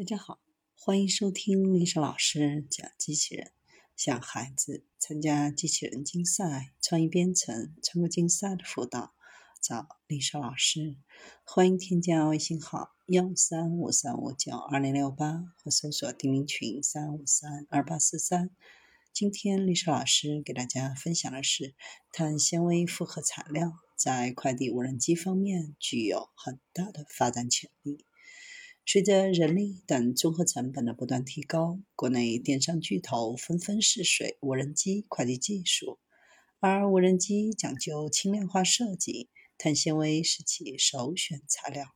大家好，欢迎收听丽莎老师讲机器人。想孩子参加机器人竞赛、创意编程、创客竞赛的辅导，找丽莎老师。欢迎添加微信号幺三五三五九二零六八，或搜索钉钉群三五三二八四三。今天丽莎老师给大家分享的是碳纤维复合材料在快递无人机方面具有很大的发展潜力。随着人力等综合成本的不断提高，国内电商巨头纷纷试水无人机快递技术，而无人机讲究轻量化设计，碳纤维是其首选材料。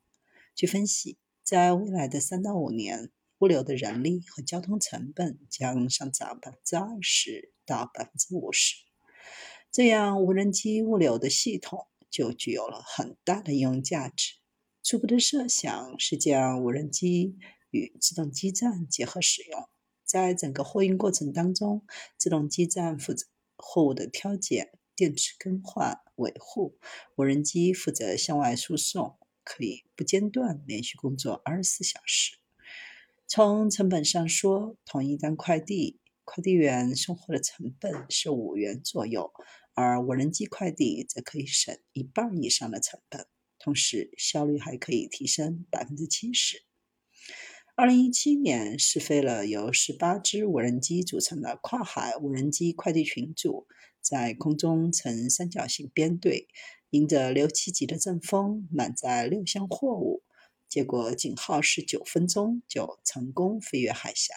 据分析，在未来的三到五年，物流的人力和交通成本将上涨百分之二十到百分之五十，这样无人机物流的系统就具有了很大的应用价值。初步的设想是将无人机与自动基站结合使用，在整个货运过程当中，自动基站负责货物的挑拣、电池更换、维护，无人机负责向外输送，可以不间断连续工作二十四小时。从成本上说，同一单快递，快递员送货的成本是五元左右，而无人机快递则可以省一半以上的成本。同时，效率还可以提升百分之七十。二零一七年试飞了由十八只无人机组成的跨海无人机快递群组，在空中呈三角形编队，迎着六七级的阵风，满载六箱货物，结果仅耗时九分钟就成功飞越海峡。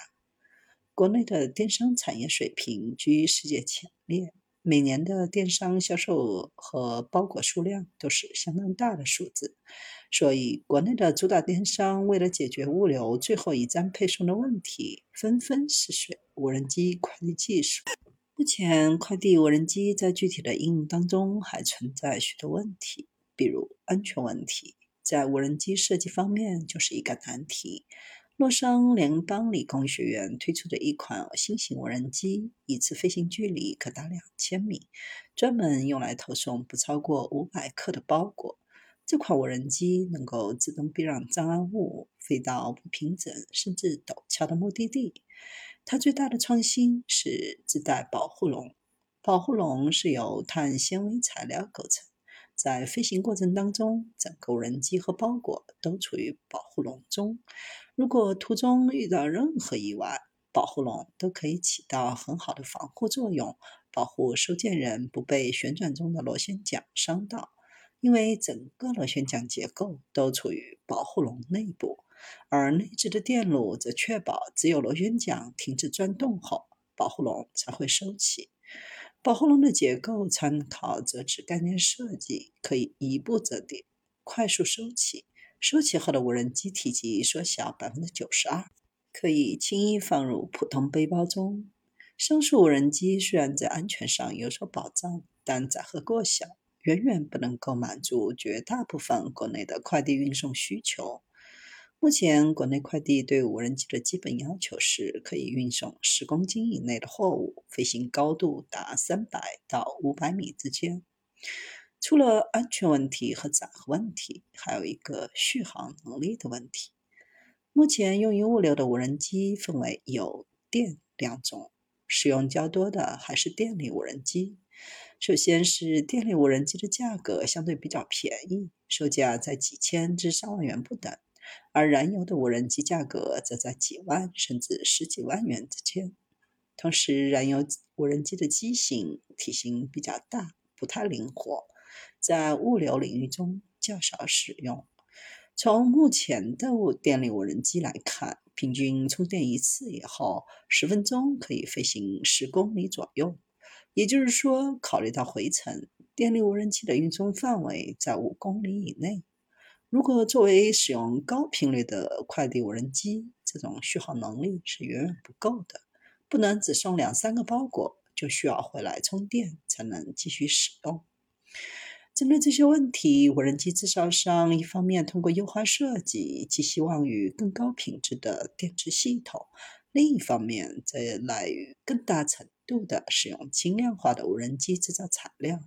国内的电商产业水平居世界前列。每年的电商销售额和包裹数量都是相当大的数字，所以国内的主打电商为了解决物流最后一站配送的问题，纷纷试水无人机快递技术。目前，快递无人机在具体的应用当中还存在许多问题，比如安全问题，在无人机设计方面就是一个难题。洛桑联邦理工学院推出的一款新型无人机，一次飞行距离可达两千米，专门用来投送不超过五百克的包裹。这款无人机能够自动避让障碍物，飞到不平整甚至陡峭的目的地。它最大的创新是自带保护笼，保护笼是由碳纤维材料构成，在飞行过程当中，整个无人机和包裹都处于保护笼中。如果途中遇到任何意外，保护笼都可以起到很好的防护作用，保护收件人不被旋转中的螺旋桨伤到。因为整个螺旋桨结构都处于保护笼内部，而内置的电路则确保只有螺旋桨停止转动后，保护笼才会收起。保护笼的结构参考折纸概念设计，可以一步折叠，快速收起。收起后的无人机体积缩小百分之九十二，可以轻易放入普通背包中。上述无人机虽然在安全上有所保障，但载荷过小，远远不能够满足绝大部分国内的快递运送需求。目前，国内快递对无人机的基本要求是可以运送十公斤以内的货物，飞行高度达三百到五百米之间。除了安全问题和载荷问题，还有一个续航能力的问题。目前用于物流的无人机分为有、电两种，使用较多的还是电力无人机。首先是电力无人机的价格相对比较便宜，售价在几千至上万元不等，而燃油的无人机价格则在几万甚至十几万元之间。同时，燃油无人机的机型体型比较大，不太灵活。在物流领域中较少使用。从目前的电力无人机来看，平均充电一次以后，十分钟可以飞行十公里左右。也就是说，考虑到回程，电力无人机的运送范围在五公里以内。如果作为使用高频率的快递无人机，这种续航能力是远远不够的，不能只送两三个包裹就需要回来充电才能继续使用。针对这些问题，无人机制造商一方面通过优化设计，寄希望于更高品质的电池系统；另一方面，则来于更大程度的使用轻量化的无人机制造材料。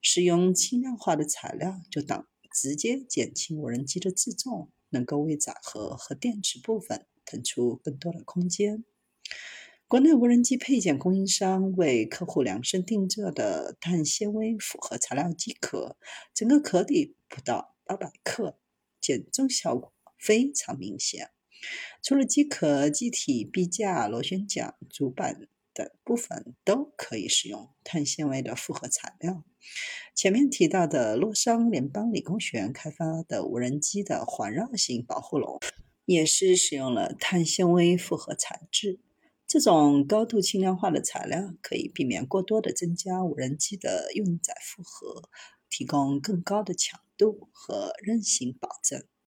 使用轻量化的材料，就等直接减轻无人机的自重，能够为载荷和电池部分腾出更多的空间。国内无人机配件供应商为客户量身定制的碳纤维复合材料机壳，整个壳底不到八百克，减重效果非常明显。除了机壳、机体、臂架、螺旋桨、主板等部分都可以使用碳纤维的复合材料。前面提到的洛桑联邦理工学院开发的无人机的环绕型保护笼，也是使用了碳纤维复合材质。这种高度轻量化的材料可以避免过多的增加无人机的运载负荷，提供更高的强度和韧性保证。